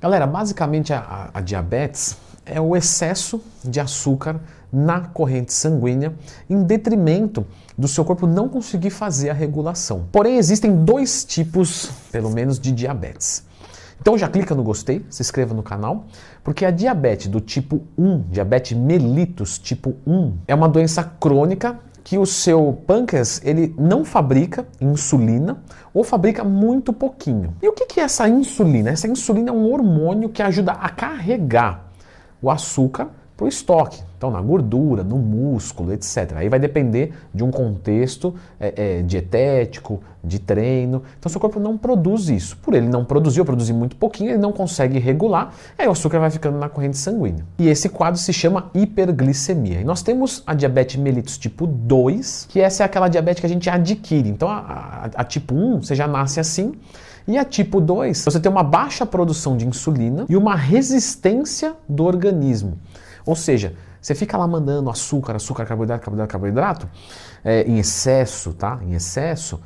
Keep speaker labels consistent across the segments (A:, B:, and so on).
A: Galera, basicamente a, a, diabetes é o excesso de açúcar na corrente sanguínea em detrimento do seu corpo não conseguir fazer a regulação. Porém, existem dois tipos, pelo menos, de diabetes. Então já clica no gostei, se inscreva no canal, porque a diabetes do tipo 1, diabetes mellitus tipo 1, é uma doença crônica que o seu pâncreas ele não fabrica insulina ou fabrica muito pouquinho. E o que é essa insulina? Essa insulina é um hormônio que ajuda a carregar o açúcar para o estoque. Então, na gordura, no músculo, etc. Aí vai depender de um contexto é, é, dietético, de treino. Então, seu corpo não produz isso. Por ele não produzir ou produzir muito pouquinho, ele não consegue regular, aí o açúcar vai ficando na corrente sanguínea. E esse quadro se chama hiperglicemia. E nós temos a diabetes mellitus tipo 2, que essa é aquela diabetes que a gente adquire. Então, a, a, a tipo 1, você já nasce assim. E a tipo 2, você tem uma baixa produção de insulina e uma resistência do organismo. Ou seja, você fica lá mandando açúcar, açúcar, carboidrato, carboidrato, carboidrato, é, em excesso, tá? Em excesso.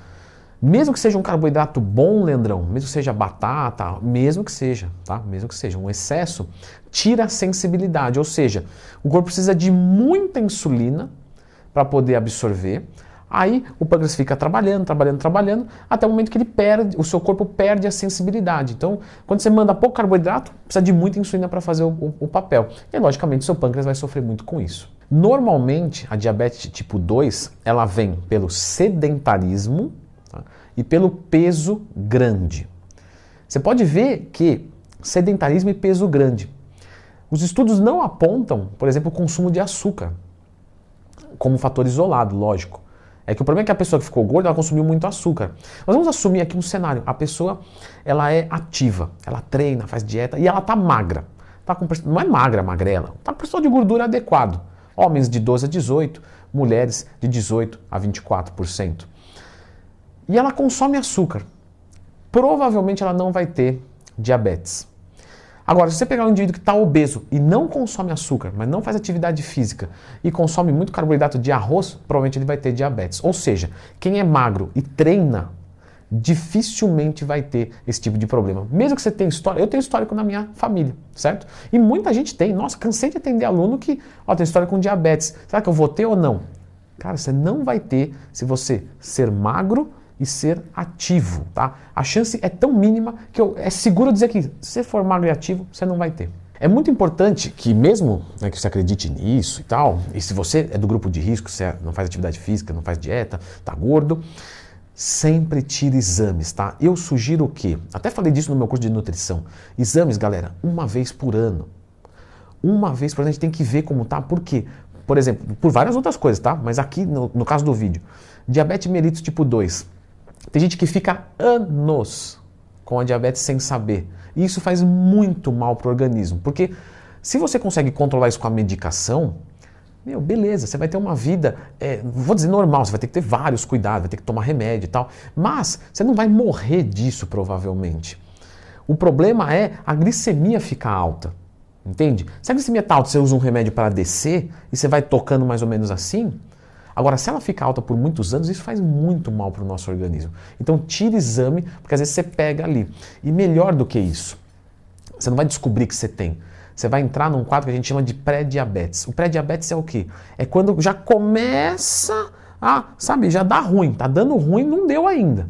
A: Mesmo que seja um carboidrato bom, Leandrão, mesmo que seja batata, mesmo que seja, tá? Mesmo que seja um excesso, tira a sensibilidade, ou seja, o corpo precisa de muita insulina para poder absorver. Aí o pâncreas fica trabalhando, trabalhando, trabalhando, até o momento que ele perde, o seu corpo perde a sensibilidade. Então, quando você manda pouco carboidrato, precisa de muita insulina para fazer o, o, o, papel. E logicamente o seu pâncreas vai sofrer muito com isso. Normalmente, a diabetes tipo 2, ela vem pelo sedentarismo tá? e pelo peso grande. Você pode ver que sedentarismo e peso grande. Os estudos não apontam, por exemplo, o consumo de açúcar como fator isolado, lógico. É que o problema é que a pessoa que ficou gorda, ela consumiu muito açúcar. Nós vamos assumir aqui um cenário. A pessoa, ela é ativa, ela treina, faz dieta e ela tá magra. Tá com, não é magra, magrela. Tá com percentual de gordura adequado. Homens de 12 a 18, mulheres de 18 a 24%. E ela consome açúcar. Provavelmente ela não vai ter diabetes. Agora, se você pegar um indivíduo que está obeso e não consome açúcar, mas não faz atividade física e consome muito carboidrato de arroz, provavelmente ele vai ter diabetes. Ou seja, quem é magro e treina dificilmente vai ter esse tipo de problema. Mesmo que você tenha história, eu tenho histórico na minha família, certo? E muita gente tem. Nossa, cansei de atender aluno que ó, tem história com diabetes. Será que eu vou ter ou não? Cara, você não vai ter se você ser magro e ser ativo, tá? A chance é tão mínima que eu, é seguro dizer que se for magro e ativo, você não vai ter. É muito importante que mesmo né, que você acredite nisso e tal, e se você é do grupo de risco, você não faz atividade física, não faz dieta, tá gordo, sempre tire exames, tá? Eu sugiro o quê? Até falei disso no meu curso de nutrição. Exames, galera, uma vez por ano. Uma vez por ano a gente tem que ver como tá, por quê? Por exemplo, por várias outras coisas, tá? Mas aqui no, no caso do vídeo, diabetes mellitus tipo 2. Tem gente que fica anos com a diabetes sem saber. E isso faz muito mal para o organismo. Porque se você consegue controlar isso com a medicação, meu, beleza, você vai ter uma vida, é, vou dizer normal, você vai ter que ter vários cuidados, vai ter que tomar remédio e tal. Mas você não vai morrer disso provavelmente. O problema é a glicemia ficar alta. Entende? Se a glicemia está alta, você usa um remédio para descer e você vai tocando mais ou menos assim, Agora, se ela fica alta por muitos anos, isso faz muito mal para o nosso organismo. Então, tire exame, porque às vezes você pega ali. E melhor do que isso, você não vai descobrir que você tem. Você vai entrar num quadro que a gente chama de pré-diabetes. O pré-diabetes é o quê? É quando já começa a, sabe, já dá ruim. Tá dando ruim, não deu ainda.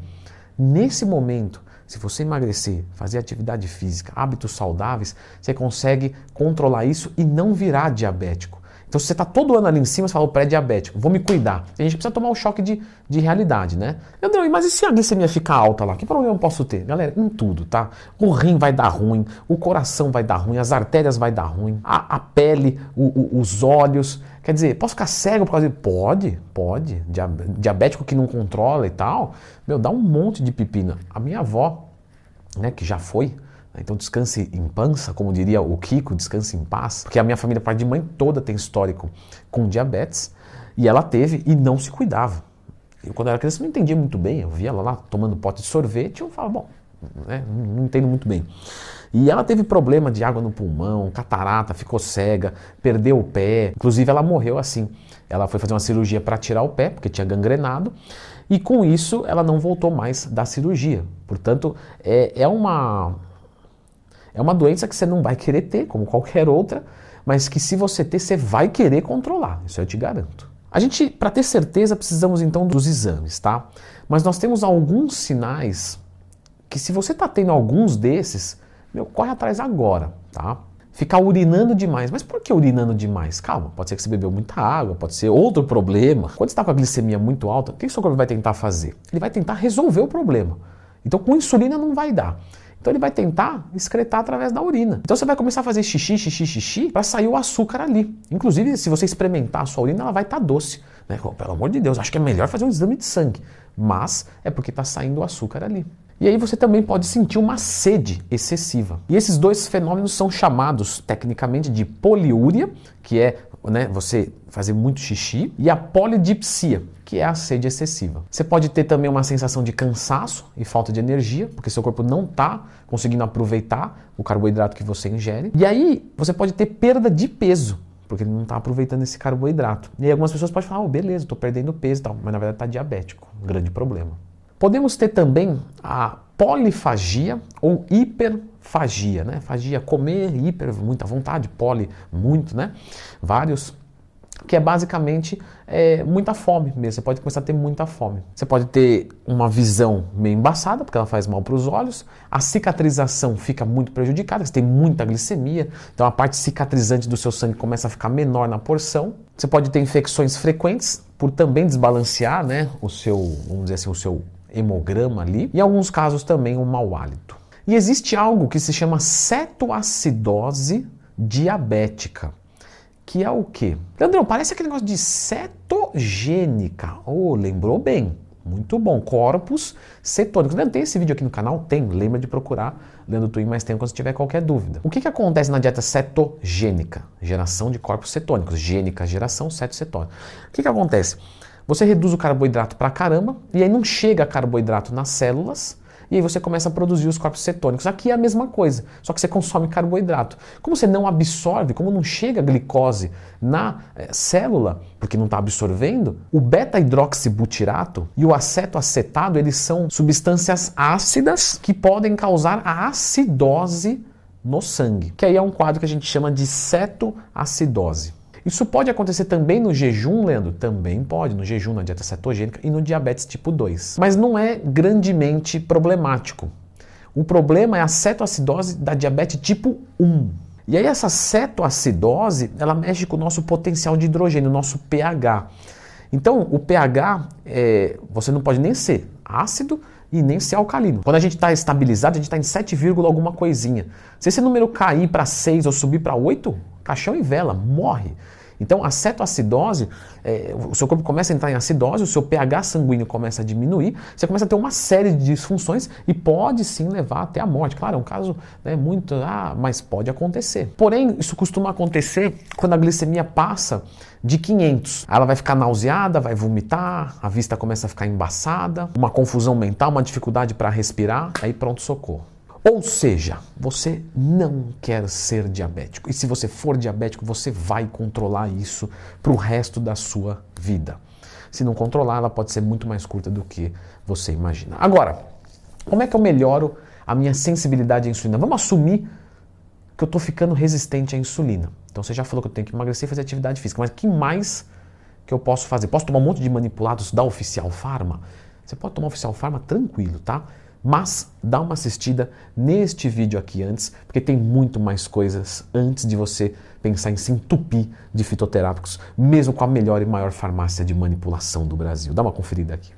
A: Nesse momento, se você emagrecer, fazer atividade física, hábitos saudáveis, você consegue controlar isso e não virar diabético. Então, se você está todo ano ali em cima, você fala, pré-diabético, vou me cuidar. A gente precisa tomar o um choque de, de realidade, né? Leandrão, mas e se a glicemia ficar alta lá? Que problema eu posso ter? Galera, em tudo, tá? O rim vai dar ruim, o coração vai dar ruim, as artérias vai dar ruim, a, a pele, o, o, os olhos. Quer dizer, posso ficar cego por causa de... Pode, pode. Diabético que não controla e tal. Meu, dá um monte de pepina. A minha avó, né, que já foi então descanse em pança, como diria o Kiko, descanse em paz, porque a minha família, parte de mãe toda, tem histórico com diabetes e ela teve e não se cuidava. Eu, quando era criança, não entendia muito bem. Eu via ela lá tomando pote de sorvete e eu falava, bom, né, não entendo muito bem. E ela teve problema de água no pulmão, catarata, ficou cega, perdeu o pé. Inclusive, ela morreu assim. Ela foi fazer uma cirurgia para tirar o pé, porque tinha gangrenado. E com isso, ela não voltou mais da cirurgia. Portanto, é, é uma É uma doença que você não vai querer ter, como qualquer outra, mas que se você ter, você vai querer controlar. Isso eu te garanto. A gente, para ter certeza, precisamos então dos exames, tá? Mas nós temos alguns sinais que se você está tendo alguns desses, meu, corre atrás agora, tá? Ficar urinando demais. Mas por que urinando demais? Calma, pode ser que você bebeu muita água, pode ser outro problema. Quando você está com a glicemia muito alta, o que o seu corpo vai tentar fazer? Ele vai tentar resolver o problema. Então com insulina não vai dar. Então ele vai tentar excretar através da urina. Então você vai começar a fazer xixi, xixi, xixi para sair o açúcar ali. Inclusive, se você experimentar a sua urina, ela vai estar tá doce. Né? Pelo amor de Deus, acho que é melhor fazer um exame de sangue. Mas é porque está saindo o açúcar ali. E aí você também pode sentir uma sede excessiva. E esses dois fenômenos são chamados tecnicamente de poliúria, que é né, você fazer muito xixi, e a polidipsia, que é a sede excessiva. Você pode ter também uma sensação de cansaço e falta de energia, porque seu corpo não está conseguindo aproveitar o carboidrato que você ingere. E aí você pode ter perda de peso, porque ele não está aproveitando esse carboidrato. E aí algumas pessoas podem falar, oh, beleza, estou perdendo peso e tal, mas na verdade está diabético, um grande problema. Podemos ter também a polifagia ou hiperfagia, né? Fagia, comer, hiper, muita vontade, poli, muito, né? Vários que é basicamente é, muita fome mesmo. Você pode começar a ter muita fome. Você pode ter uma visão meio embaçada, porque ela faz mal para os olhos. A cicatrização fica muito prejudicada, você tem muita glicemia, então a parte cicatrizante do seu sangue começa a ficar menor na porção. Você pode ter infecções frequentes por também desbalancear né, o seu, vamos dizer assim, o seu hemograma ali, e em alguns casos também um mau hálito. E existe algo que se chama cetoacidose diabética, que é o quê? Leandrão, parece aquele negócio de cetogênica. Oh, lembrou bem. Muito bom. Corpos cetônicos. Leandro, tem esse vídeo aqui no canal? Tem. Lembra de procurar Leandro Twin mais tempo quando você tiver qualquer dúvida. O que, que acontece na dieta cetogênica? Geração de corpos cetônicos. Gênica, geração, ceto, cetônico. O que, que acontece? Você reduz o carboidrato pra caramba e aí não chega carboidrato nas células e aí você começa a produzir os corpos cetônicos. Aqui é a mesma coisa, só que você consome carboidrato. Como você não absorve, como não chega glicose na é, célula, porque não está absorvendo, o beta-hidroxibutirato e o acetoacetado, eles são substâncias ácidas que podem causar a acidose no sangue, que aí é um quadro que a gente chama de cetoacidose. Isso pode acontecer também no jejum, Leandro? Também pode, no jejum, na dieta cetogênica e no diabetes tipo 2. Mas não é grandemente problemático. O problema é a cetoacidose da diabetes tipo 1. E aí essa cetoacidose, ela mexe com o nosso potencial de hidrogênio, o nosso pH. Então, o pH, é, você não pode nem ser ácido e nem ser alcalino. Quando a gente está estabilizado, a gente está em 7, alguma coisinha. Se esse número cair para 6 ou subir para 8, caixão e vela, morre. Então, a cetoacidose, é, o seu corpo começa a entrar em acidose, o seu pH sanguíneo começa a diminuir, você começa a ter uma série de disfunções e pode sim levar até a morte. Claro, é um caso né, muito. Ah, mas pode acontecer. Porém, isso costuma acontecer quando a glicemia passa de 500. Ela vai ficar nauseada, vai vomitar, a vista começa a ficar embaçada, uma confusão mental, uma dificuldade para respirar, aí pronto, socorro. Ou seja, você não quer ser diabético. E se você for diabético, você vai controlar isso para o resto da sua vida. Se não controlar, ela pode ser muito mais curta do que você imagina. Agora, como é que eu melhoro a minha sensibilidade à insulina? Vamos assumir que eu estou ficando resistente à insulina. Então você já falou que eu tenho que emagrecer e fazer atividade física, mas que mais que eu posso fazer? Posso tomar um monte de manipulados da Oficial Farma? Você pode tomar Oficial Farma tranquilo, tá? Mas dá uma assistida neste vídeo aqui antes, porque tem muito mais coisas antes de você pensar em se entupir de fitoterápicos, mesmo com a melhor e maior farmácia de manipulação do Brasil. Dá uma conferida aqui.